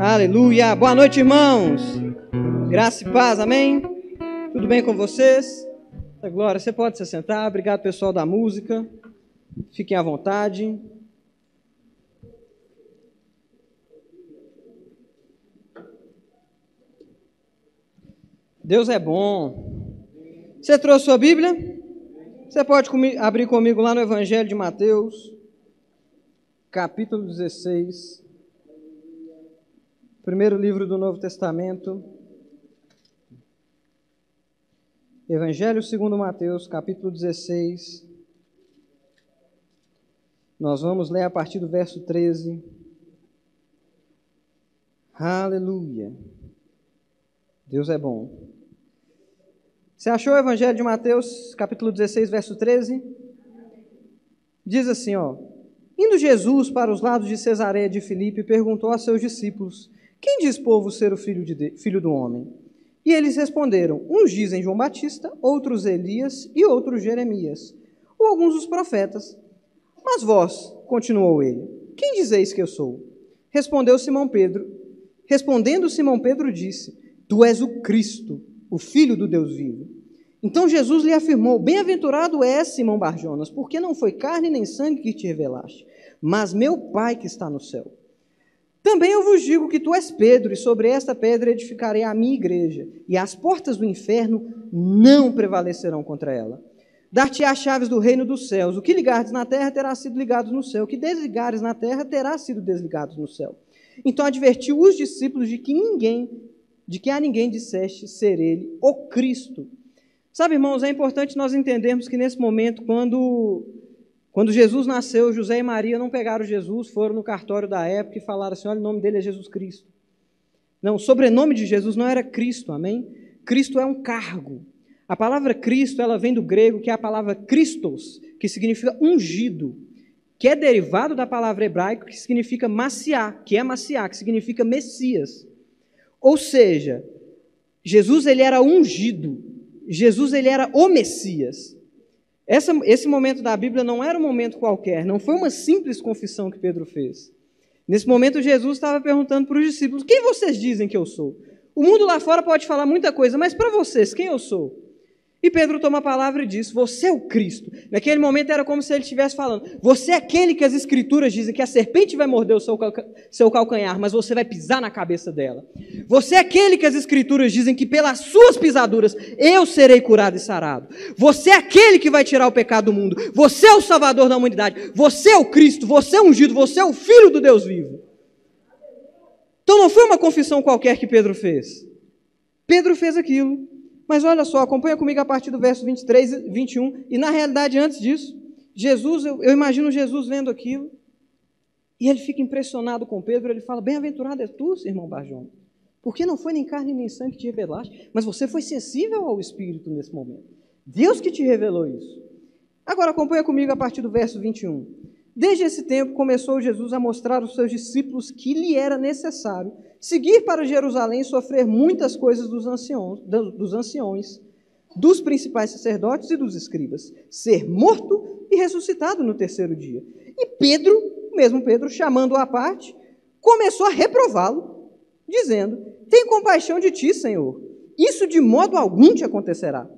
Aleluia. Boa noite, irmãos. Graça e paz, amém? Tudo bem com vocês? Glória, você pode se sentar. Obrigado, pessoal da música. Fiquem à vontade. Deus é bom. Você trouxe sua Bíblia? Você pode abrir comigo lá no Evangelho de Mateus, capítulo 16. Primeiro livro do Novo Testamento. Evangelho segundo Mateus, capítulo 16. Nós vamos ler a partir do verso 13. Aleluia. Deus é bom. Você achou o Evangelho de Mateus, capítulo 16, verso 13? Diz assim, ó: Indo Jesus para os lados de Cesareia de Filipe, perguntou a seus discípulos: quem diz povo ser o filho, de, filho do homem? E eles responderam: Uns dizem João Batista, outros Elias e outros Jeremias, ou alguns dos profetas. Mas vós, continuou ele, quem dizeis que eu sou? Respondeu Simão Pedro. Respondendo Simão Pedro disse: Tu és o Cristo, o Filho do Deus vivo. Então Jesus lhe afirmou: Bem-aventurado és, Simão Barjonas, porque não foi carne nem sangue que te revelaste, mas meu Pai que está no céu. Também eu vos digo que tu és Pedro, e sobre esta pedra edificarei a minha igreja, e as portas do inferno não prevalecerão contra ela. Dar-te as chaves do reino dos céus. O que ligares na terra terá sido ligado no céu, o que desligares na terra terá sido desligado no céu. Então advertiu os discípulos de que ninguém, de que a ninguém disseste ser ele o Cristo. Sabe, irmãos, é importante nós entendermos que nesse momento, quando quando Jesus nasceu, José e Maria não pegaram Jesus, foram no cartório da época e falaram assim: olha, o nome dele é Jesus Cristo. Não, o sobrenome de Jesus não era Cristo, amém? Cristo é um cargo. A palavra Cristo, ela vem do grego, que é a palavra Christos, que significa ungido, que é derivado da palavra hebraica, que significa maciá, que é maciá, que significa Messias. Ou seja, Jesus ele era ungido, Jesus ele era o Messias. Essa, esse momento da Bíblia não era um momento qualquer, não foi uma simples confissão que Pedro fez. Nesse momento, Jesus estava perguntando para os discípulos: Quem vocês dizem que eu sou? O mundo lá fora pode falar muita coisa, mas para vocês, quem eu sou? E Pedro toma a palavra e diz: Você é o Cristo. Naquele momento era como se ele estivesse falando: Você é aquele que as Escrituras dizem que a serpente vai morder o seu, seu calcanhar, mas você vai pisar na cabeça dela. Você é aquele que as Escrituras dizem que pelas suas pisaduras eu serei curado e sarado. Você é aquele que vai tirar o pecado do mundo. Você é o Salvador da humanidade. Você é o Cristo. Você é ungido. Você é o Filho do Deus vivo. Então não foi uma confissão qualquer que Pedro fez. Pedro fez aquilo. Mas olha só, acompanha comigo a partir do verso 23 e 21. E na realidade, antes disso, Jesus, eu, eu imagino Jesus vendo aquilo, e ele fica impressionado com Pedro, ele fala: Bem-aventurado é tu, irmão Barjão, porque não foi nem carne nem sangue que te revelaste, mas você foi sensível ao Espírito nesse momento. Deus que te revelou isso. Agora acompanha comigo a partir do verso 21. Desde esse tempo começou Jesus a mostrar aos seus discípulos que lhe era necessário seguir para Jerusalém e sofrer muitas coisas dos anciões, dos anciões, dos principais sacerdotes e dos escribas, ser morto e ressuscitado no terceiro dia. E Pedro, mesmo Pedro, chamando-o à parte, começou a reprová-lo, dizendo: Tem compaixão de ti, Senhor. Isso de modo algum te acontecerá.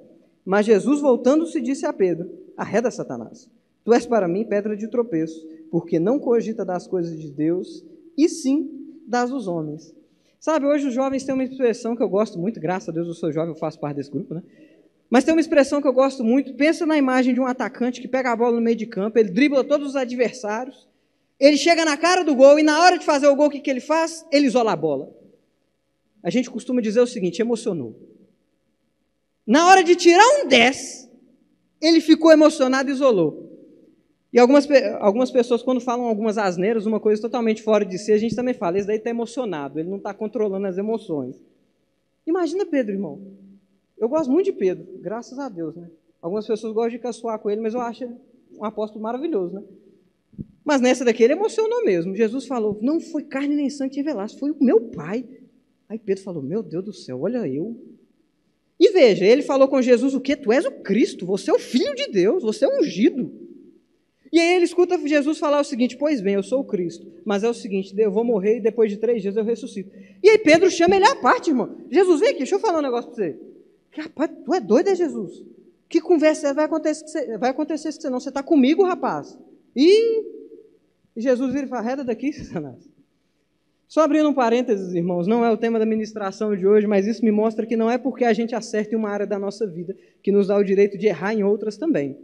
Mas Jesus, voltando-se, disse a Pedro: Arreda, Satanás. Tu és para mim pedra de tropeço, porque não cogita das coisas de Deus, e sim das dos homens. Sabe, hoje os jovens têm uma expressão que eu gosto muito, graças a Deus eu sou jovem, eu faço parte desse grupo, né? Mas tem uma expressão que eu gosto muito. Pensa na imagem de um atacante que pega a bola no meio de campo, ele dribla todos os adversários, ele chega na cara do gol e na hora de fazer o gol, o que, que ele faz? Ele isola a bola. A gente costuma dizer o seguinte: emocionou. Na hora de tirar um 10, ele ficou emocionado e isolou. E algumas, algumas pessoas, quando falam algumas asneiras, uma coisa totalmente fora de si, a gente também fala, esse daí está emocionado, ele não está controlando as emoções. Imagina Pedro, irmão. Eu gosto muito de Pedro, graças a Deus, né? Algumas pessoas gostam de caçoar com ele, mas eu acho um apóstolo maravilhoso, né? Mas nessa daqui ele emocionou mesmo. Jesus falou: Não foi carne nem sangue que revelaste, foi o meu pai. Aí Pedro falou: Meu Deus do céu, olha eu. E veja, ele falou com Jesus: O que? Tu és o Cristo, você é o filho de Deus, você é ungido. E aí ele escuta Jesus falar o seguinte: Pois bem, eu sou o Cristo, mas é o seguinte, eu vou morrer e depois de três dias eu ressuscito. E aí Pedro chama ele à parte, irmão. Jesus, vem aqui, deixa eu falar um negócio para você. Rapaz, tu é doido, é Jesus? Que conversa vai acontecer? Vai acontecer se não? Você está comigo, rapaz. E Jesus vira e fala: Reda daqui, Satanás. Só abrindo um parênteses, irmãos, não é o tema da ministração de hoje, mas isso me mostra que não é porque a gente acerta em uma área da nossa vida que nos dá o direito de errar em outras também.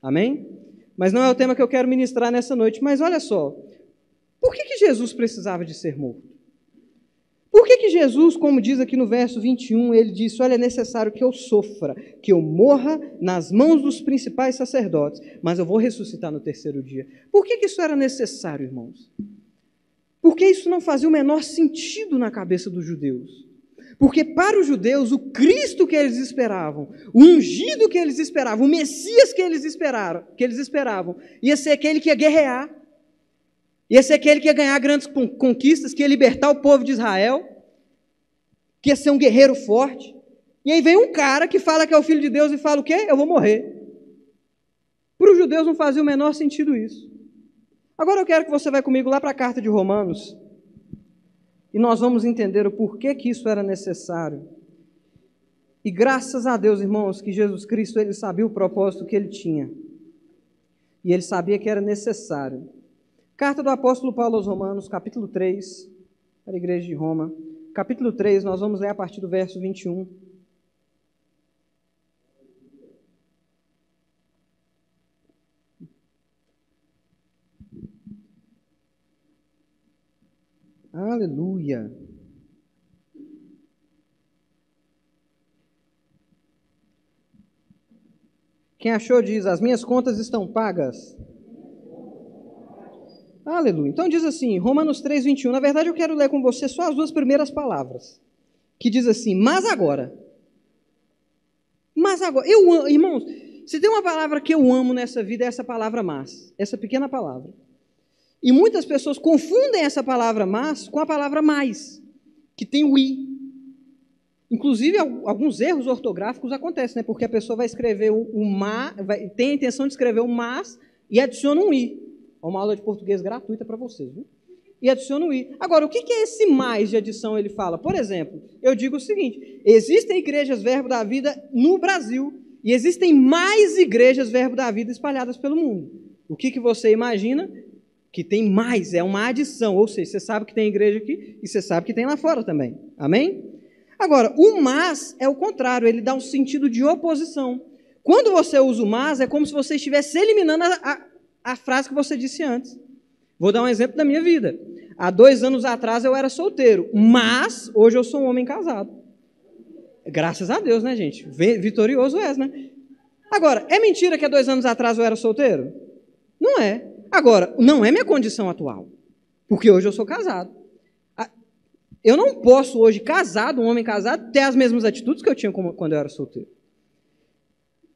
Amém? Mas não é o tema que eu quero ministrar nessa noite. Mas olha só, por que, que Jesus precisava de ser morto? Por que, que Jesus, como diz aqui no verso 21, ele disse: Olha, é necessário que eu sofra, que eu morra nas mãos dos principais sacerdotes, mas eu vou ressuscitar no terceiro dia. Por que, que isso era necessário, irmãos? Porque isso não fazia o menor sentido na cabeça dos judeus. Porque para os judeus, o Cristo que eles esperavam, o ungido que eles esperavam, o Messias que eles esperaram, que eles esperavam, ia ser aquele que ia guerrear, ia ser aquele que ia ganhar grandes conquistas, que ia libertar o povo de Israel, que ia ser um guerreiro forte. E aí vem um cara que fala que é o filho de Deus e fala o quê? Eu vou morrer. Para os judeus não fazia o menor sentido isso. Agora eu quero que você vá comigo lá para a carta de Romanos e nós vamos entender o porquê que isso era necessário. E graças a Deus, irmãos, que Jesus Cristo ele sabia o propósito que ele tinha. E ele sabia que era necessário. Carta do apóstolo Paulo aos Romanos, capítulo 3, para a igreja de Roma. Capítulo 3, nós vamos ler a partir do verso 21. Aleluia. Quem achou diz: As minhas contas estão pagas. Aleluia. Então diz assim, Romanos 3, 21. Na verdade, eu quero ler com você só as duas primeiras palavras. Que diz assim: Mas agora. Mas agora. Eu, irmãos, se tem uma palavra que eu amo nessa vida, é essa palavra mas. Essa pequena palavra. E muitas pessoas confundem essa palavra mas com a palavra mais, que tem o i. Inclusive, alguns erros ortográficos acontecem, né? Porque a pessoa vai escrever o, o ma, vai, tem a intenção de escrever o mas e adiciona um i. É uma aula de português gratuita para vocês, viu? E adiciona um i. Agora, o que é esse mais de adição? Ele fala, por exemplo, eu digo o seguinte: existem igrejas Verbo da Vida no Brasil e existem mais igrejas Verbo da Vida espalhadas pelo mundo. O que, que você imagina? Que tem mais, é uma adição, ou seja, você sabe que tem igreja aqui e você sabe que tem lá fora também. Amém? Agora, o mas é o contrário, ele dá um sentido de oposição. Quando você usa o mas, é como se você estivesse eliminando a, a, a frase que você disse antes. Vou dar um exemplo da minha vida. Há dois anos atrás eu era solteiro, mas hoje eu sou um homem casado. Graças a Deus, né, gente? Vitorioso és, né? Agora, é mentira que há dois anos atrás eu era solteiro? Não é. Agora, não é minha condição atual, porque hoje eu sou casado. Eu não posso hoje, casado, um homem casado, ter as mesmas atitudes que eu tinha quando eu era solteiro.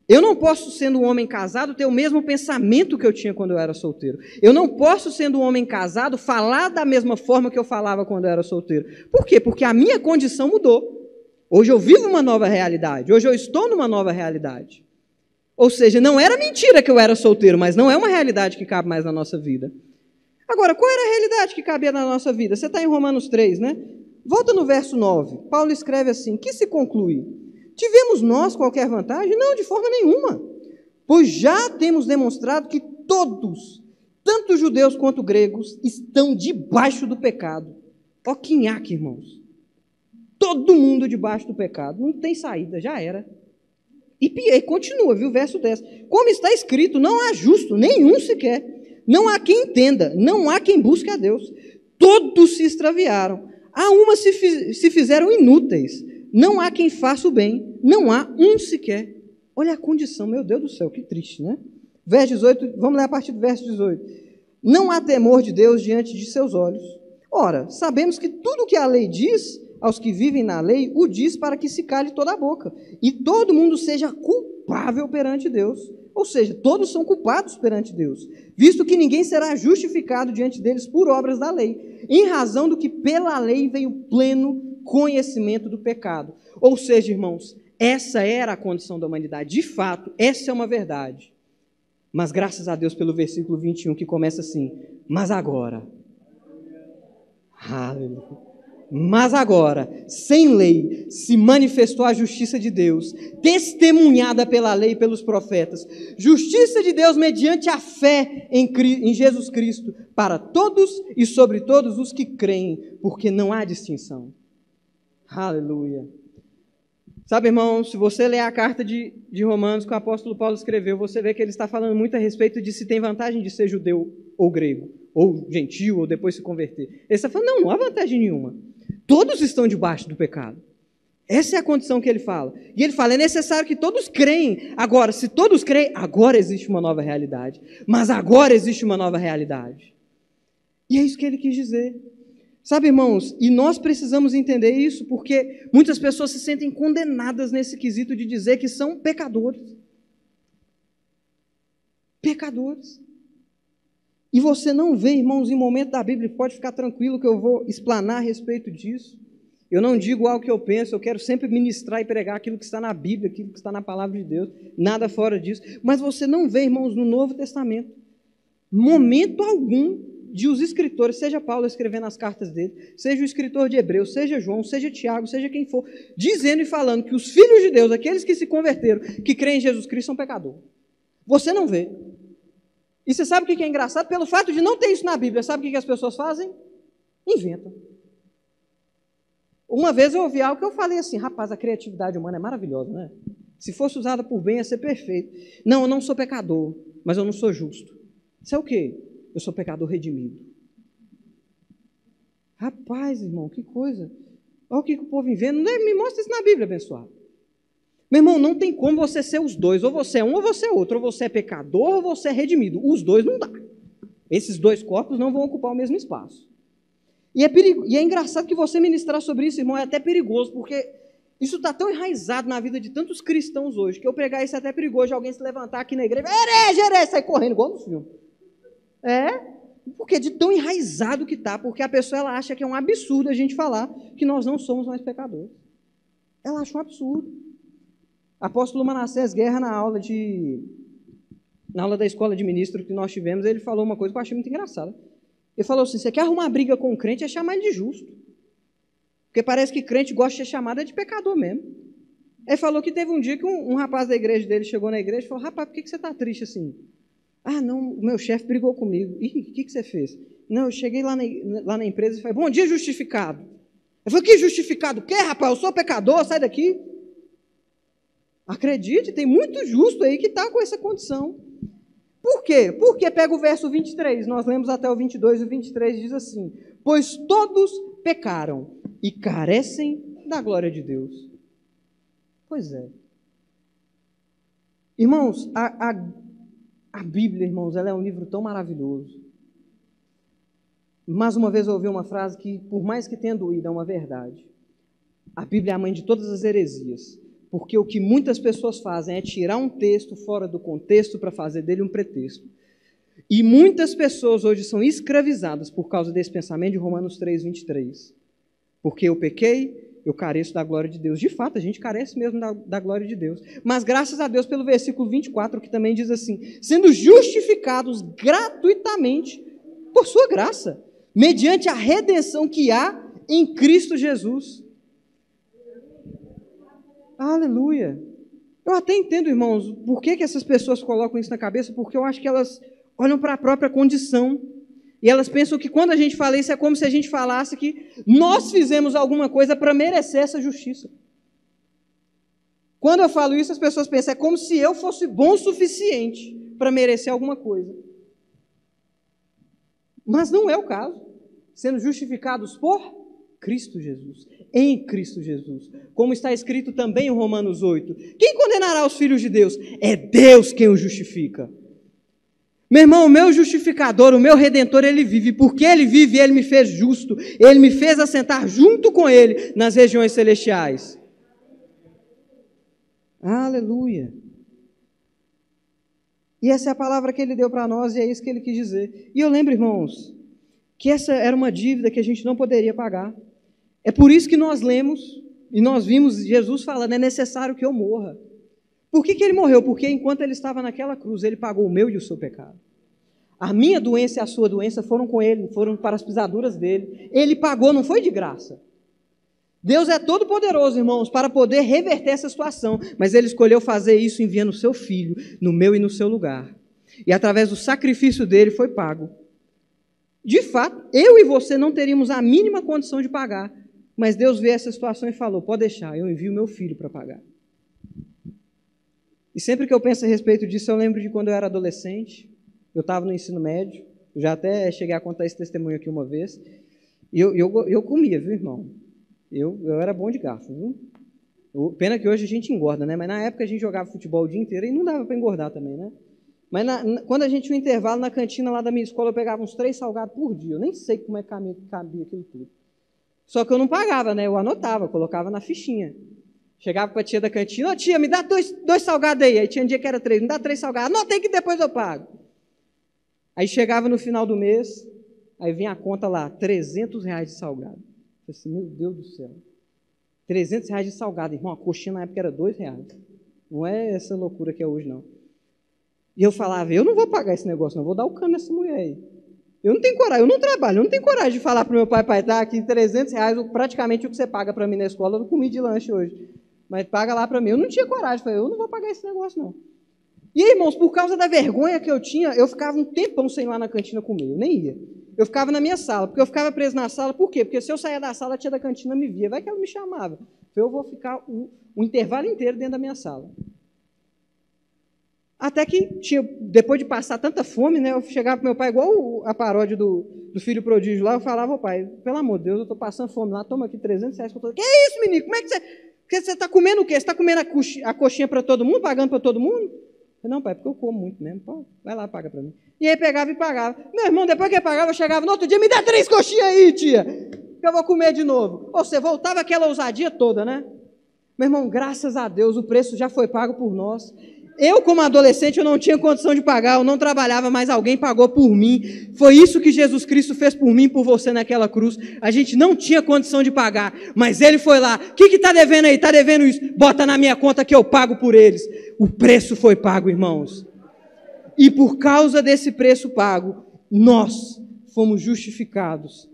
Eu não posso, sendo um homem casado, ter o mesmo pensamento que eu tinha quando eu era solteiro. Eu não posso, sendo um homem casado, falar da mesma forma que eu falava quando eu era solteiro. Por quê? Porque a minha condição mudou. Hoje eu vivo uma nova realidade. Hoje eu estou numa nova realidade. Ou seja, não era mentira que eu era solteiro, mas não é uma realidade que cabe mais na nossa vida. Agora, qual era a realidade que cabia na nossa vida? Você está em Romanos 3, né? Volta no verso 9. Paulo escreve assim: Que se conclui? Tivemos nós qualquer vantagem? Não, de forma nenhuma. Pois já temos demonstrado que todos, tanto judeus quanto gregos, estão debaixo do pecado. Ó, quinhaque, irmãos. Todo mundo debaixo do pecado. Não tem saída, já era. E, e continua, viu? Verso 10. Como está escrito, não há justo, nenhum sequer. Não há quem entenda, não há quem busque a Deus. Todos se extraviaram. Há uma se, se fizeram inúteis. Não há quem faça o bem. Não há um sequer. Olha a condição, meu Deus do céu, que triste, né? Verso 18, vamos ler a partir do verso 18. Não há temor de Deus diante de seus olhos. Ora, sabemos que tudo o que a lei diz aos que vivem na lei, o diz para que se cale toda a boca, e todo mundo seja culpável perante Deus. Ou seja, todos são culpados perante Deus, visto que ninguém será justificado diante deles por obras da lei, em razão do que pela lei veio pleno conhecimento do pecado. Ou seja, irmãos, essa era a condição da humanidade. De fato, essa é uma verdade. Mas graças a Deus pelo versículo 21 que começa assim: Mas agora. Aleluia. Mas agora, sem lei, se manifestou a justiça de Deus, testemunhada pela lei e pelos profetas. Justiça de Deus mediante a fé em, Jesus Cristo, para todos e sobre todos os que creem, porque não há distinção. Aleluia. Sabe, irmão, se você ler a carta de, de Romanos que o apóstolo Paulo escreveu, você vê que ele está falando muito a respeito de se tem vantagem de ser judeu ou grego, ou gentil, ou depois se converter. Ele está falando, não, não há vantagem nenhuma. Todos estão debaixo do pecado. Essa é a condição que ele fala. E ele fala: é necessário que todos creem. Agora, se todos creem, agora existe uma nova realidade. Mas agora existe uma nova realidade. E é isso que ele quis dizer. Sabe, irmãos, e nós precisamos entender isso porque muitas pessoas se sentem condenadas nesse quesito de dizer que são pecadores. Pecadores. E você não vê, irmãos, em momento da Bíblia, pode ficar tranquilo que eu vou explanar a respeito disso. Eu não digo algo que eu penso, eu quero sempre ministrar e pregar aquilo que está na Bíblia, aquilo que está na palavra de Deus, nada fora disso. Mas você não vê, irmãos, no Novo Testamento, momento algum, de os escritores, seja Paulo escrevendo as cartas dele, seja o escritor de Hebreus, seja João, seja Tiago, seja quem for, dizendo e falando que os filhos de Deus, aqueles que se converteram, que creem em Jesus Cristo, são pecadores. Você não vê. E você sabe o que é engraçado? Pelo fato de não ter isso na Bíblia, sabe o que as pessoas fazem? Inventam. Uma vez eu ouvi algo que eu falei assim, rapaz, a criatividade humana é maravilhosa, né? Se fosse usada por bem, ia ser perfeito. Não, eu não sou pecador, mas eu não sou justo. Isso é o quê? eu sou pecador redimido. Rapaz, irmão, que coisa. Olha o que, o povo inventa. Me mostra isso na Bíblia, abençoado. Meu irmão, não tem como você ser os dois. Ou você é um ou você é outro. Ou você é pecador ou você é redimido. Os dois não dá. Esses dois corpos não vão ocupar o mesmo espaço. E é, perigo, e é engraçado que você ministrar sobre isso, irmão, é até perigoso, porque isso está tão enraizado na vida de tantos cristãos hoje, que eu pregar isso é até perigoso de alguém se levantar aqui na igreja, herege, herege, sair correndo, igual no filme. É, porque de tão enraizado que está, porque a pessoa ela acha que é um absurdo a gente falar que nós não somos mais pecadores. Ela acha um absurdo. Apóstolo Manassés Guerra, na aula de. Na aula da escola de ministro que nós tivemos, ele falou uma coisa que eu achei muito engraçada. Ele falou assim: você quer arrumar briga com o crente, é chamar ele de justo. Porque parece que crente gosta de ser chamado de pecador mesmo. Ele falou que teve um dia que um, um rapaz da igreja dele chegou na igreja e falou: Rapaz, por que, que você está triste assim? Ah, não, o meu chefe brigou comigo. E o que, que você fez? Não, eu cheguei lá na, lá na empresa e falei, bom dia, justificado. Eu falei, que justificado? O quê, rapaz? Eu sou pecador, sai daqui. Acredite, tem muito justo aí que está com essa condição. Por quê? Porque pega o verso 23, nós lemos até o 22, e o 23 diz assim: Pois todos pecaram e carecem da glória de Deus. Pois é. Irmãos, a, a a Bíblia, irmãos, ela é um livro tão maravilhoso. Mais uma vez eu ouvi uma frase que, por mais que tenha doído, é uma verdade. A Bíblia é a mãe de todas as heresias, porque o que muitas pessoas fazem é tirar um texto fora do contexto para fazer dele um pretexto. E muitas pessoas hoje são escravizadas por causa desse pensamento de Romanos 3, 23. Porque eu pequei, eu careço da glória de Deus. De fato, a gente carece mesmo da, da, glória de Deus. Mas graças a Deus pelo versículo 24, que também diz assim: sendo justificados gratuitamente por sua graça, mediante a redenção que há em Cristo Jesus. Aleluia. Eu até entendo, irmãos, por que, que essas pessoas colocam isso na cabeça, porque eu acho que elas olham para a própria condição. E elas pensam que quando a gente fala isso é como se a gente falasse que nós fizemos alguma coisa para merecer essa justiça. Quando eu falo isso, as pessoas pensam, é como se eu fosse bom o suficiente para merecer alguma coisa. Mas não é o caso. Sendo justificados por Cristo Jesus, em Cristo Jesus. Como está escrito também em Romanos 8: Quem condenará os filhos de Deus? É Deus quem os justifica. Meu irmão, o meu justificador, o meu redentor, ele vive. Porque ele vive, ele me fez justo. Ele me fez assentar junto com ele nas regiões celestiais. Aleluia. E essa é a palavra que ele deu para nós e é isso que ele quis dizer. E eu lembro, irmãos, que essa era uma dívida que a gente não poderia pagar. É por isso que nós lemos e nós vimos Jesus falando: é necessário que eu morra. Por que, que ele morreu? Porque enquanto ele estava naquela cruz, ele pagou o meu e o seu pecado. A minha doença e a sua doença foram com ele, foram para as pisaduras dele. Ele pagou, não foi de graça. Deus é todo poderoso, irmãos, para poder reverter essa situação, mas ele escolheu fazer isso enviando o seu filho no meu e no seu lugar. E através do sacrifício dele foi pago. De fato, eu e você não teríamos a mínima condição de pagar, mas Deus vê essa situação e falou: pode deixar, eu envio meu filho para pagar. E sempre que eu penso a respeito disso, eu lembro de quando eu era adolescente, eu estava no ensino médio, já até cheguei a contar esse testemunho aqui uma vez, e eu, eu, eu comia, viu, irmão? Eu, eu era bom de garfo, viu? Eu, pena que hoje a gente engorda, né? Mas na época a gente jogava futebol o dia inteiro e não dava para engordar também, né? Mas na, na, quando a gente tinha um intervalo na cantina lá da minha escola, eu pegava uns três salgados por dia. Eu nem sei como é que cabia, cabia aquilo tudo. Só que eu não pagava, né? Eu anotava, colocava na fichinha. Chegava para a tia da cantina, ó oh, tia, me dá dois, dois salgados aí. Aí tinha um dia que era três, me dá três salgados. Anotei que depois eu pago. Aí chegava no final do mês, aí vinha a conta lá, 300 reais de salgado. Eu assim, meu Deus do céu. 300 reais de salgado, irmão. A coxinha na época era dois reais. Não é essa loucura que é hoje, não. E eu falava, eu não vou pagar esse negócio, não, vou dar o cano nessa mulher aí. Eu não tenho coragem, eu não trabalho, eu não tenho coragem de falar para meu pai, pai, tá aqui 300 reais, praticamente o que você paga para mim na escola, eu comi de lanche hoje. Mas paga lá para mim. Eu não tinha coragem, falei, eu não vou pagar esse negócio, não. E aí, irmãos, por causa da vergonha que eu tinha, eu ficava um tempão sem ir lá na cantina comer, eu nem ia. Eu ficava na minha sala, porque eu ficava preso na sala, por quê? Porque se eu saía da sala, a tia da cantina me via, vai que ela me chamava. Eu vou ficar o, o intervalo inteiro dentro da minha sala. Até que, tinha, depois de passar tanta fome, né, eu chegava para meu pai, igual a paródia do, do filho prodígio lá, eu falava, ao pai, pelo amor de Deus, eu estou passando fome lá, toma aqui 300 reais. Que é isso, menino? Como é que você... Você está comendo o quê? Você está comendo a, coxinha, a coxinha para todo mundo, pagando para todo mundo? Eu, não, pai, porque eu como muito mesmo. Pô, vai lá, paga para mim. E aí pegava e pagava. Meu irmão, depois que pagava, eu chegava no outro dia, me dá três coxinhas aí, tia, que eu vou comer de novo. Ou seja, voltava aquela ousadia toda, né? Meu irmão, graças a Deus, o preço já foi pago por nós. Eu, como adolescente, eu não tinha condição de pagar, eu não trabalhava, mas alguém pagou por mim. Foi isso que Jesus Cristo fez por mim, por você naquela cruz. A gente não tinha condição de pagar, mas ele foi lá. O que está devendo aí? Está devendo isso? Bota na minha conta que eu pago por eles. O preço foi pago, irmãos. E por causa desse preço pago, nós fomos justificados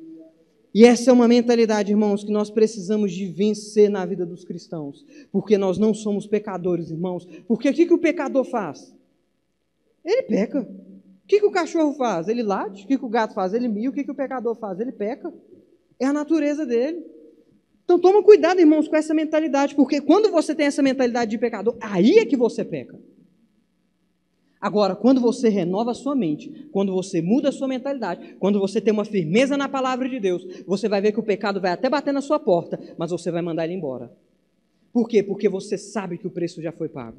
e essa é uma mentalidade, irmãos, que nós precisamos de vencer na vida dos cristãos, porque nós não somos pecadores, irmãos. Porque o que, que o pecador faz? Ele peca. O que, que o cachorro faz? Ele late. O que, que o gato faz? Ele mia. O que, que o pecador faz? Ele peca. É a natureza dele. Então toma cuidado, irmãos, com essa mentalidade, porque quando você tem essa mentalidade de pecador, aí é que você peca. Agora, quando você renova a sua mente, quando você muda a sua mentalidade, quando você tem uma firmeza na palavra de Deus, você vai ver que o pecado vai até bater na sua porta, mas você vai mandar ele embora. Por quê? Porque você sabe que o preço já foi pago.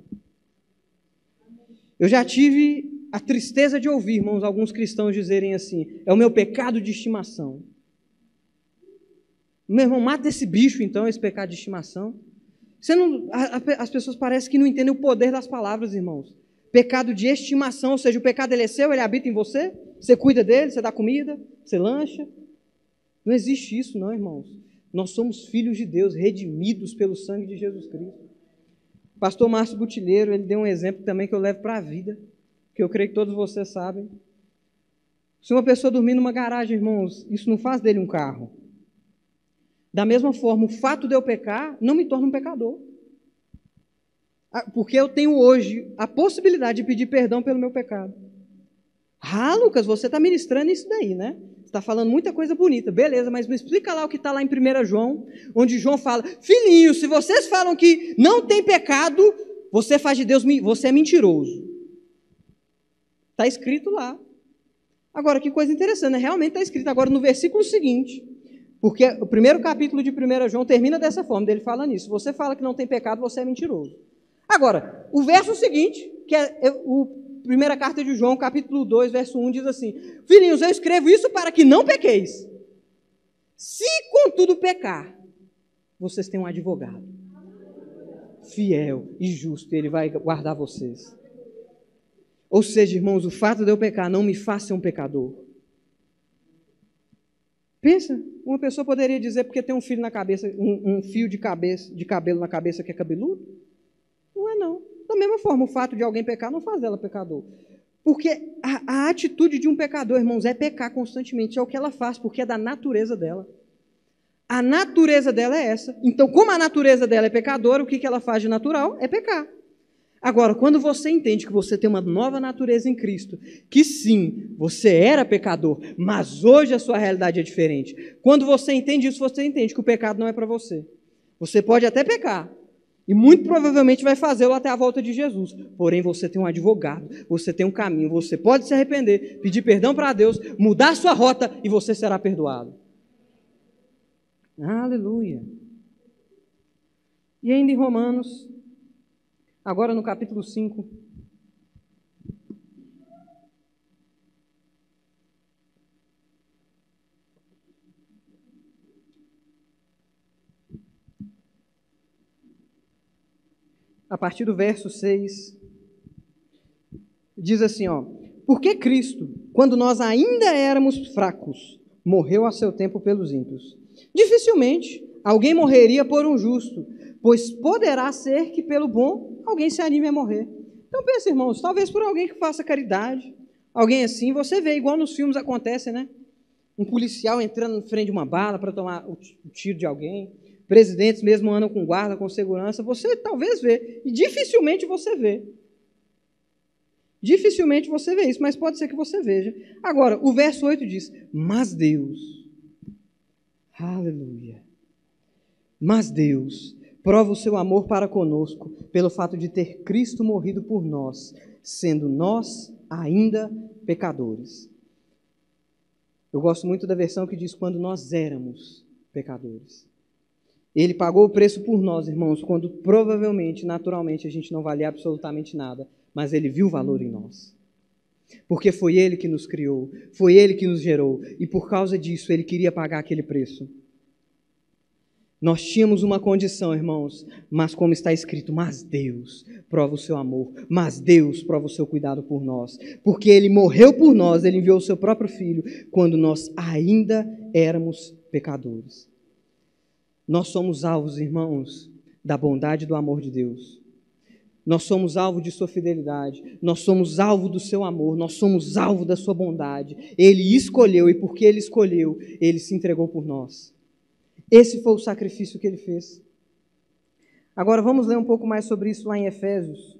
Eu já tive a tristeza de ouvir, irmãos, alguns cristãos dizerem assim: é o meu pecado de estimação. Meu irmão, mata esse bicho então, esse pecado de estimação. Não, a, a, as pessoas parecem que não entendem o poder das palavras, irmãos. Pecado de estimação, ou seja, o pecado ele é seu, ele habita em você, você cuida dele, você dá comida, você lancha. Não existe isso, não, irmãos. Nós somos filhos de Deus, redimidos pelo sangue de Jesus Cristo. Pastor Márcio Butilheiro, ele deu um exemplo também que eu levo para a vida, que eu creio que todos vocês sabem. Se uma pessoa dormir numa garagem, irmãos, isso não faz dele um carro. Da mesma forma, o fato de eu pecar não me torna um pecador. Ah, porque eu tenho hoje a possibilidade de pedir perdão pelo meu pecado. Ah, Lucas, você está ministrando isso daí, né? Está falando muita coisa bonita, beleza, mas me explica lá o que está lá em 1 João, onde João fala: Filhinho, se vocês falam que não tem pecado, você faz de Deus, você é mentiroso. Está escrito lá. Agora, que coisa interessante, né? realmente está escrito agora no versículo seguinte. Porque o primeiro capítulo de 1 João termina dessa forma, dele fala nisso. Você fala que não tem pecado, você é mentiroso. Agora, o verso seguinte, que é, é o primeira carta de João, capítulo 2, verso 1, diz assim: Filhinhos, eu escrevo isso para que não pequeis. Se contudo pecar, vocês têm um advogado fiel e justo, ele vai guardar vocês. Ou seja, irmãos, o fato de eu pecar não me ser um pecador. Pensa, uma pessoa poderia dizer porque tem um filho na cabeça, um, um fio de cabeça, de cabelo na cabeça que é cabeludo? Não é não. Da mesma forma, o fato de alguém pecar não faz dela pecador. Porque a, a atitude de um pecador, irmãos, é pecar constantemente. É o que ela faz, porque é da natureza dela. A natureza dela é essa. Então, como a natureza dela é pecadora, o que, que ela faz de natural? É pecar. Agora, quando você entende que você tem uma nova natureza em Cristo, que sim, você era pecador, mas hoje a sua realidade é diferente. Quando você entende isso, você entende que o pecado não é para você. Você pode até pecar, e muito provavelmente vai fazê-lo até a volta de Jesus. Porém, você tem um advogado, você tem um caminho, você pode se arrepender, pedir perdão para Deus, mudar sua rota e você será perdoado. Aleluia. E ainda em Romanos, Agora no capítulo 5. A partir do verso 6, diz assim, ó: Porque Cristo, quando nós ainda éramos fracos, morreu a seu tempo pelos ímpios. Dificilmente alguém morreria por um justo, pois poderá ser que pelo bom alguém se anime a morrer. Então pensa, irmãos, talvez por alguém que faça caridade, alguém assim, você vê, igual nos filmes acontece, né? Um policial entrando na frente de uma bala para tomar o tiro de alguém, presidentes mesmo andam com guarda, com segurança, você talvez vê, e dificilmente você vê. Dificilmente você vê isso, mas pode ser que você veja. Agora, o verso 8 diz: Mas Deus, aleluia, mas Deus prova o seu amor para conosco pelo fato de ter Cristo morrido por nós, sendo nós ainda pecadores. Eu gosto muito da versão que diz quando nós éramos pecadores. Ele pagou o preço por nós, irmãos, quando provavelmente, naturalmente, a gente não valia absolutamente nada, mas ele viu o valor em nós. Porque foi ele que nos criou, foi ele que nos gerou, e por causa disso ele queria pagar aquele preço. Nós tínhamos uma condição, irmãos, mas como está escrito, mas Deus prova o seu amor, mas Deus prova o seu cuidado por nós, porque Ele morreu por nós, Ele enviou o seu próprio Filho quando nós ainda éramos pecadores. Nós somos alvos, irmãos, da bondade e do amor de Deus. Nós somos alvo de Sua fidelidade, nós somos alvo do Seu amor, nós somos alvo da Sua bondade. Ele escolheu e porque Ele escolheu, Ele se entregou por nós. Esse foi o sacrifício que ele fez. Agora vamos ler um pouco mais sobre isso lá em Efésios.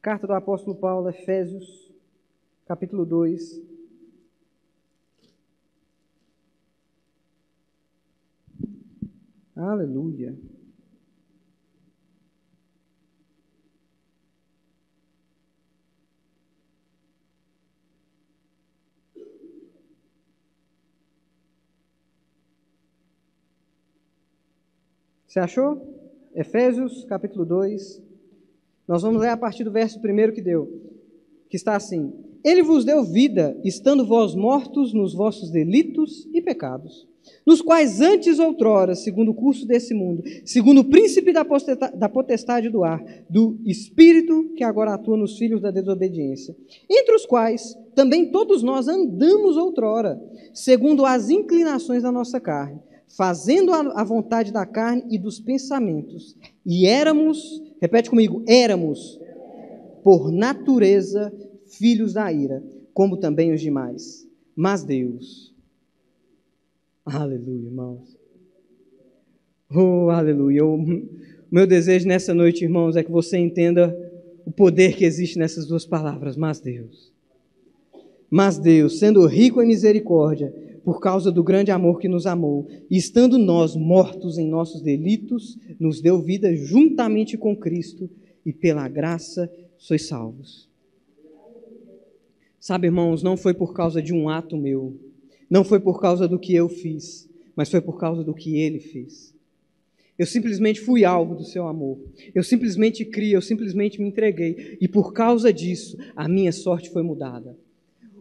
Carta do apóstolo Paulo, Efésios, capítulo 2. Aleluia. Você achou? Efésios, capítulo 2. Nós vamos ler a partir do verso primeiro que deu, que está assim: Ele vos deu vida, estando vós mortos nos vossos delitos e pecados, nos quais antes outrora, segundo o curso desse mundo, segundo o príncipe da potestade do ar, do espírito que agora atua nos filhos da desobediência, entre os quais também todos nós andamos outrora, segundo as inclinações da nossa carne fazendo a vontade da carne e dos pensamentos. E éramos, repete comigo, éramos, por natureza, filhos da ira, como também os demais. Mas Deus, aleluia, irmãos. Oh, aleluia. O meu desejo nessa noite, irmãos, é que você entenda o poder que existe nessas duas palavras, mas Deus. Mas Deus, sendo rico em misericórdia, por causa do grande amor que nos amou, e estando nós mortos em nossos delitos, nos deu vida juntamente com Cristo, e pela graça sois salvos. Sabe, irmãos, não foi por causa de um ato meu, não foi por causa do que eu fiz, mas foi por causa do que ele fez. Eu simplesmente fui alvo do seu amor. Eu simplesmente criei, eu simplesmente me entreguei. E por causa disso, a minha sorte foi mudada.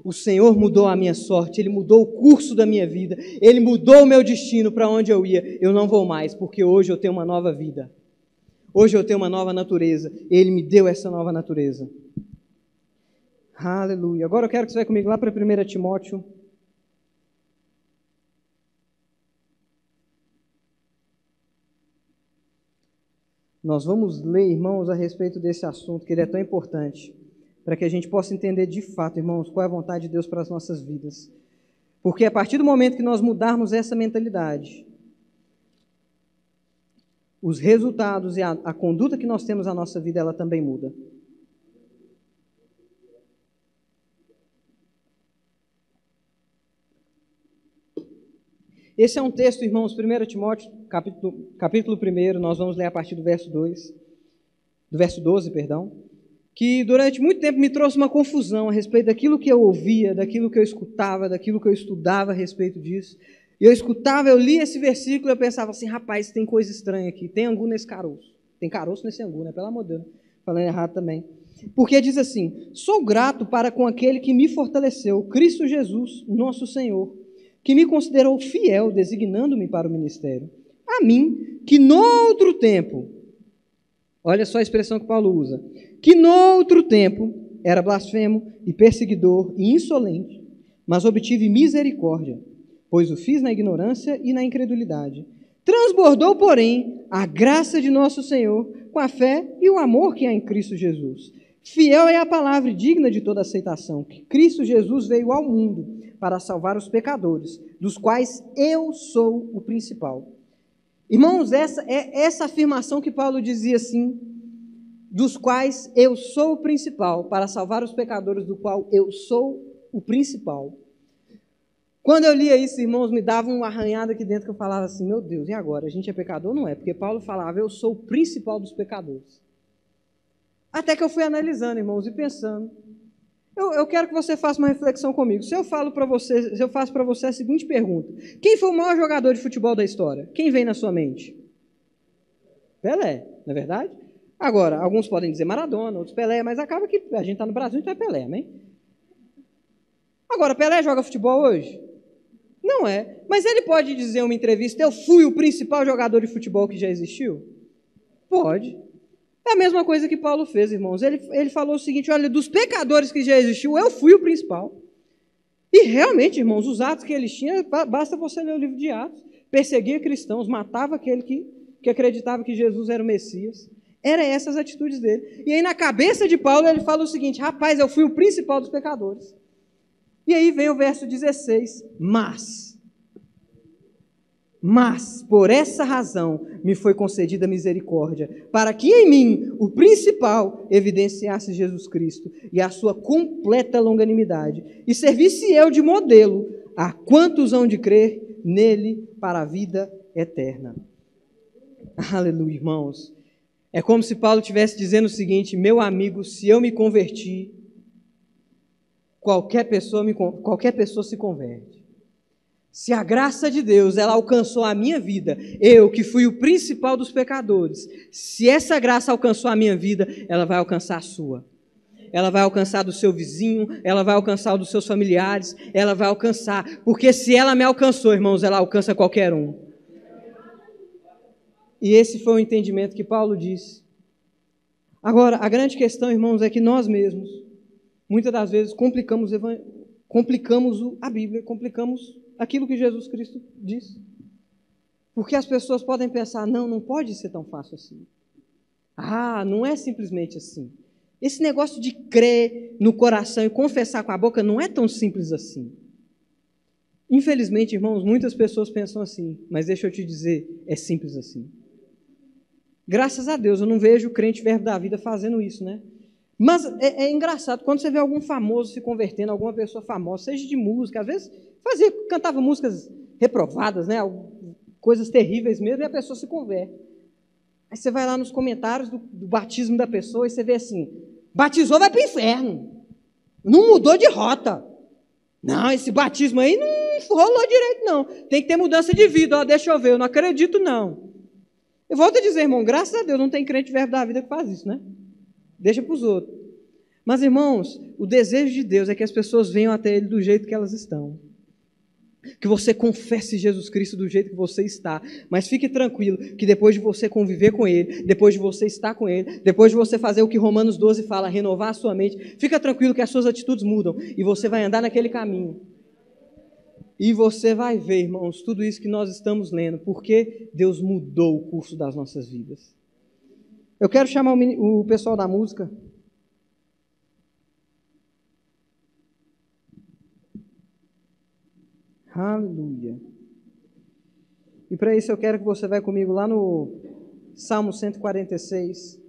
O Senhor mudou a minha sorte, Ele mudou o curso da minha vida, Ele mudou o meu destino para onde eu ia. Eu não vou mais, porque hoje eu tenho uma nova vida. Hoje eu tenho uma nova natureza. Ele me deu essa nova natureza. Aleluia. Agora eu quero que você vá comigo lá para 1 Timóteo. Nós vamos ler, irmãos, a respeito desse assunto, que ele é tão importante, para que a gente possa entender de fato, irmãos, qual é a vontade de Deus para as nossas vidas. Porque a partir do momento que nós mudarmos essa mentalidade, os resultados e a, a conduta que nós temos na nossa vida, ela também muda. Esse é um texto, irmãos, 1 Timóteo, capítulo, capítulo 1, nós vamos ler a partir do verso 2, do verso 12, perdão, que durante muito tempo me trouxe uma confusão a respeito daquilo que eu ouvia, daquilo que eu escutava, daquilo que eu estudava a respeito disso. E eu escutava, eu lia esse versículo e eu pensava assim, rapaz, tem coisa estranha aqui, tem angu nesse caroço. Tem caroço nesse angu, né? Pelo amor de Deus. Falando errado também. Porque diz assim: Sou grato para com aquele que me fortaleceu, Cristo Jesus, nosso Senhor que me considerou fiel, designando-me para o ministério. A mim, que noutro tempo, olha só a expressão que Paulo usa, que noutro tempo era blasfemo e perseguidor e insolente, mas obtive misericórdia, pois o fiz na ignorância e na incredulidade. Transbordou, porém, a graça de nosso Senhor com a fé e o amor que há em Cristo Jesus. Fiel é a palavra digna de toda aceitação, que Cristo Jesus veio ao mundo para salvar os pecadores, dos quais eu sou o principal. Irmãos, essa é essa afirmação que Paulo dizia assim, dos quais eu sou o principal, para salvar os pecadores, do qual eu sou o principal. Quando eu lia isso, irmãos, me dava uma arranhada aqui dentro que eu falava assim: meu Deus, e agora? A gente é pecador? Não é, porque Paulo falava: eu sou o principal dos pecadores. Até que eu fui analisando, irmãos, e pensando: eu, eu, quero que você faça uma reflexão comigo. Se eu falo para você, se eu faço para você a seguinte pergunta: Quem foi o maior jogador de futebol da história? Quem vem na sua mente? Pelé, não é verdade? Agora, alguns podem dizer Maradona, outros Pelé, mas acaba que a gente está no Brasil, então é Pelé, amém? Agora, Pelé joga futebol hoje? Não é. Mas ele pode dizer em uma entrevista: Eu fui o principal jogador de futebol que já existiu? Pode. É a mesma coisa que Paulo fez, irmãos. Ele, ele falou o seguinte: olha, dos pecadores que já existiu, eu fui o principal. E realmente, irmãos, os atos que eles tinham, basta você ler o livro de Atos. Perseguia cristãos, matava aquele que, que acreditava que Jesus era o Messias. Eram essas atitudes dele. E aí, na cabeça de Paulo, ele fala o seguinte: rapaz, eu fui o principal dos pecadores. E aí vem o verso 16: Mas mas, por essa razão, me foi concedida misericórdia, para que em mim, o principal, evidenciasse Jesus Cristo e a sua completa longanimidade, e servisse eu de modelo a quantos hão de crer nele para a vida eterna. Aleluia, irmãos. É como se Paulo estivesse dizendo o seguinte: meu amigo, se eu me converti, qualquer pessoa, me, qualquer pessoa se converte. Se a graça de Deus ela alcançou a minha vida, eu que fui o principal dos pecadores, se essa graça alcançou a minha vida, ela vai alcançar a sua. Ela vai alcançar do seu vizinho, ela vai alcançar dos seus familiares, ela vai alcançar, porque se ela me alcançou, irmãos, ela alcança qualquer um. E esse foi o entendimento que Paulo disse. Agora, a grande questão, irmãos, é que nós mesmos, muitas das vezes, complicamos, complicamos a Bíblia, complicamos aquilo que Jesus Cristo disse. Porque as pessoas podem pensar: não, não pode ser tão fácil assim. Ah, não é simplesmente assim. Esse negócio de crer no coração e confessar com a boca não é tão simples assim. Infelizmente, irmãos, muitas pessoas pensam assim, mas deixa eu te dizer, é simples assim. Graças a Deus, eu não vejo o crente verbo da vida fazendo isso, né? Mas é, é, engraçado, quando você vê algum famoso se convertendo, alguma pessoa famosa, seja de música, às vezes fazia, cantava músicas reprovadas, né? coisas terríveis mesmo, e a pessoa se converte. Aí você vai lá nos comentários do, do batismo da pessoa e você vê assim: batizou, vai para o inferno. Não mudou de rota. Não, esse batismo aí não rolou direito, não. Tem que ter mudança de vida. Ó, deixa eu ver, eu não acredito, não. Eu volto a dizer, irmão, graças a Deus não tem crente verbo da vida que faz isso, né? Deixa para os outros. Mas, irmãos, o desejo de Deus é que as pessoas venham até Ele do jeito que elas estão. Que você confesse Jesus Cristo do jeito que você está. Mas fique tranquilo que depois de você conviver com Ele, depois de você estar com Ele, depois de você fazer o que Romanos 12 fala, renovar a sua mente, fica tranquilo que as suas atitudes mudam e você vai andar naquele caminho. E você vai ver, irmãos, tudo isso que nós estamos lendo, porque Deus mudou o curso das nossas vidas. Eu quero chamar o, o pessoal da música. Aleluia. E para isso eu quero que você vá comigo lá no Salmo 146.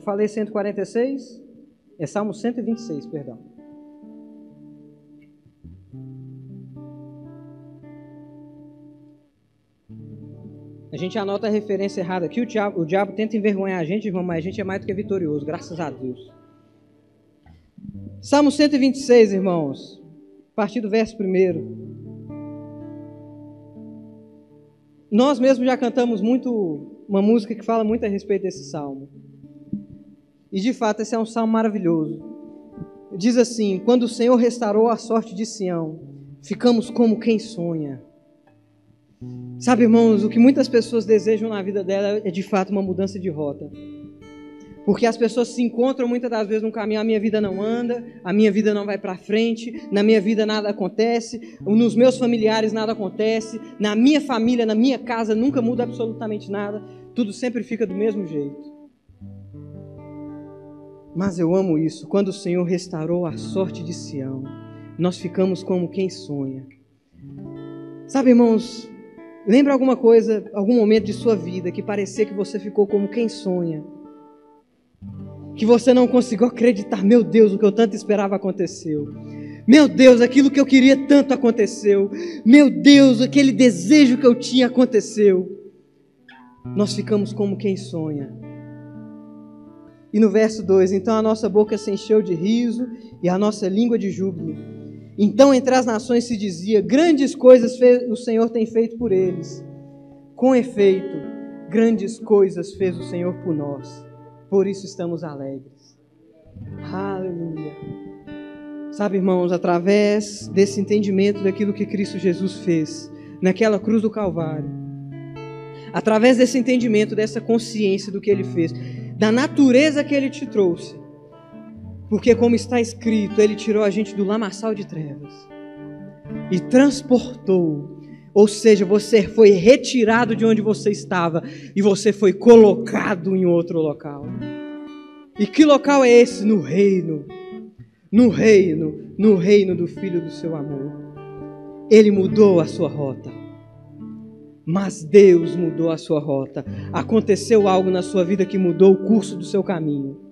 Eu falei 146? É Salmo 126, perdão. A gente anota a referência errada aqui. O diabo, o diabo tenta envergonhar a gente, irmão, mas a gente é mais do que vitorioso, graças a Deus. Salmo 126, irmãos. A partir do verso 1. Nós mesmos já cantamos muito uma música que fala muito a respeito desse salmo. E de fato, esse é um salmo maravilhoso. Diz assim: Quando o Senhor restaurou a sorte de Sião, ficamos como quem sonha. Sabe, irmãos, o que muitas pessoas desejam na vida dela é de fato uma mudança de rota. Porque as pessoas se encontram muitas das vezes no caminho, a minha vida não anda, a minha vida não vai para frente, na minha vida nada acontece, nos meus familiares nada acontece, na minha família, na minha casa nunca muda absolutamente nada, tudo sempre fica do mesmo jeito. Mas eu amo isso, quando o Senhor restaurou a sorte de Sião, nós ficamos como quem sonha. Sabe, irmãos, Lembra alguma coisa, algum momento de sua vida que parecia que você ficou como quem sonha? Que você não conseguiu acreditar, meu Deus, o que eu tanto esperava aconteceu. Meu Deus, aquilo que eu queria tanto aconteceu. Meu Deus, aquele desejo que eu tinha aconteceu. Nós ficamos como quem sonha. E no verso 2: Então a nossa boca se encheu de riso e a nossa língua de júbilo. Então entre as nações se dizia: Grandes coisas o Senhor tem feito por eles. Com efeito, grandes coisas fez o Senhor por nós. Por isso estamos alegres. Aleluia. Sabe, irmãos, através desse entendimento daquilo que Cristo Jesus fez naquela cruz do Calvário, através desse entendimento, dessa consciência do que ele fez, da natureza que ele te trouxe, porque, como está escrito, Ele tirou a gente do lamaçal de trevas e transportou. Ou seja, você foi retirado de onde você estava e você foi colocado em outro local. E que local é esse? No reino. No reino, no reino do Filho do seu amor. Ele mudou a sua rota. Mas Deus mudou a sua rota. Aconteceu algo na sua vida que mudou o curso do seu caminho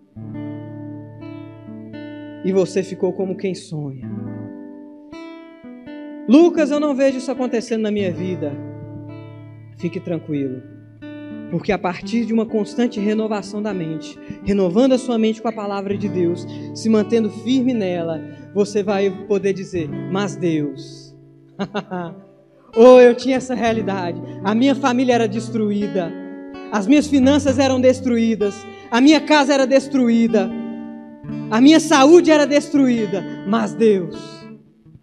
e você ficou como quem sonha. Lucas, eu não vejo isso acontecendo na minha vida. Fique tranquilo, porque a partir de uma constante renovação da mente, renovando a sua mente com a palavra de Deus, se mantendo firme nela, você vai poder dizer: Mas Deus, oh, eu tinha essa realidade, a minha família era destruída, as minhas finanças eram destruídas, a minha casa era destruída a minha saúde era destruída, mas Deus,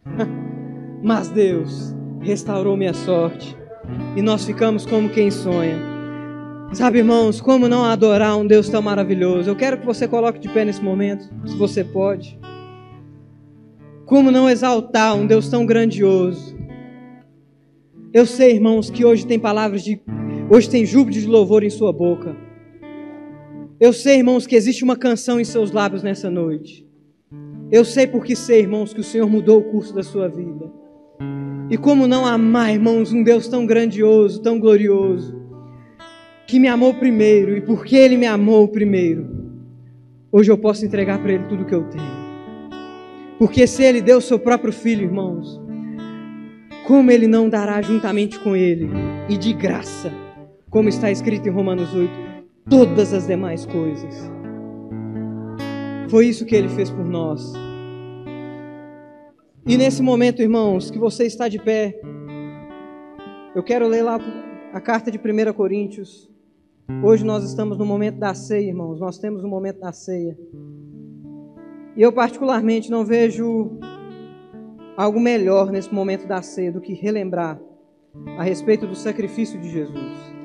mas Deus restaurou minha sorte. E nós ficamos como quem sonha. Sabe, irmãos, como não adorar um Deus tão maravilhoso? Eu quero que você coloque de pé nesse momento, se você pode. Como não exaltar um Deus tão grandioso? Eu sei, irmãos, que hoje tem palavras de. Hoje tem júbilo de louvor em sua boca. Eu sei, irmãos, que existe uma canção em seus lábios nessa noite. Eu sei porque sei, irmãos, que o Senhor mudou o curso da sua vida. E como não amar, irmãos, um Deus tão grandioso, tão glorioso, que me amou primeiro, e porque Ele me amou primeiro, hoje eu posso entregar para Ele tudo o que eu tenho. Porque se Ele deu o seu próprio filho, irmãos, como ele não dará juntamente com ele e de graça, como está escrito em Romanos 8, todas as demais coisas. Foi isso que ele fez por nós. E nesse momento, irmãos, que você está de pé, eu quero ler lá a carta de 1 Coríntios. Hoje nós estamos no momento da ceia, irmãos. Nós temos o momento da ceia. E eu, particularmente, não vejo algo melhor nesse momento da ceia do que relembrar a respeito do sacrifício de Jesus.